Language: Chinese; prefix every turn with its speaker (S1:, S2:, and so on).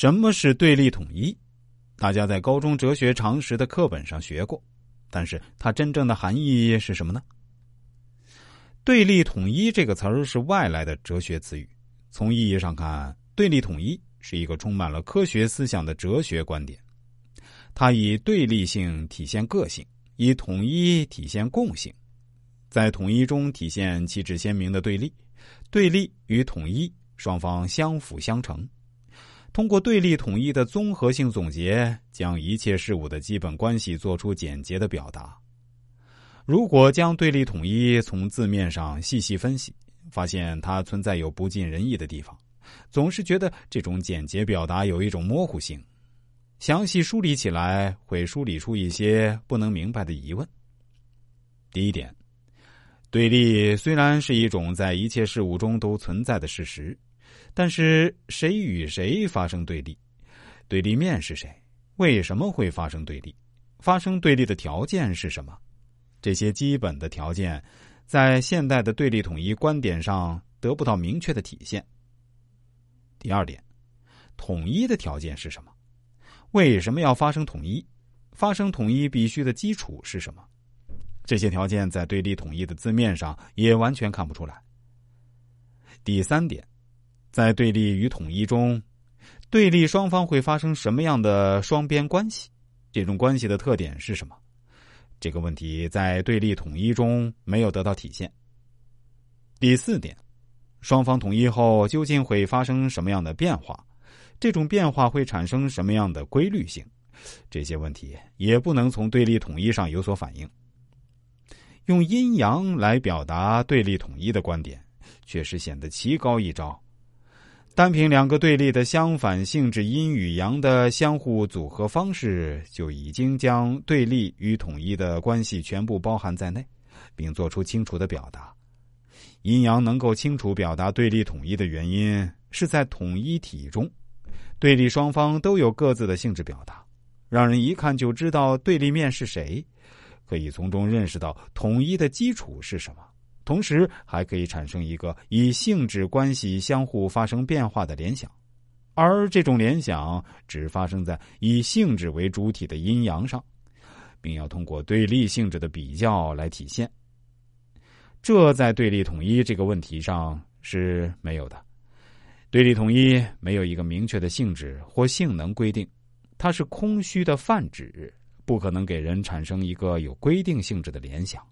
S1: 什么是对立统一？大家在高中哲学常识的课本上学过，但是它真正的含义是什么呢？对立统一这个词儿是外来的哲学词语。从意义上看，对立统一是一个充满了科学思想的哲学观点。它以对立性体现个性，以统一体现共性，在统一中体现旗帜鲜明的对立。对立与统一双方相辅相成。通过对立统一的综合性总结，将一切事物的基本关系做出简洁的表达。如果将对立统一从字面上细细分析，发现它存在有不尽人意的地方，总是觉得这种简洁表达有一种模糊性。详细梳理起来，会梳理出一些不能明白的疑问。第一点，对立虽然是一种在一切事物中都存在的事实。但是谁与谁发生对立？对立面是谁？为什么会发生对立？发生对立的条件是什么？这些基本的条件，在现代的对立统一观点上得不到明确的体现。第二点，统一的条件是什么？为什么要发生统一？发生统一必须的基础是什么？这些条件在对立统一的字面上也完全看不出来。第三点。在对立与统一中，对立双方会发生什么样的双边关系？这种关系的特点是什么？这个问题在对立统一中没有得到体现。第四点，双方统一后究竟会发生什么样的变化？这种变化会产生什么样的规律性？这些问题也不能从对立统一上有所反映。用阴阳来表达对立统一的观点，确实显得奇高一招。单凭两个对立的相反性质阴与阳的相互组合方式，就已经将对立与统一的关系全部包含在内，并做出清楚的表达。阴阳能够清楚表达对立统一的原因，是在统一体中，对立双方都有各自的性质表达，让人一看就知道对立面是谁，可以从中认识到统一的基础是什么。同时还可以产生一个以性质关系相互发生变化的联想，而这种联想只发生在以性质为主体的阴阳上，并要通过对立性质的比较来体现。这在对立统一这个问题上是没有的。对立统一没有一个明确的性质或性能规定，它是空虚的泛指，不可能给人产生一个有规定性质的联想。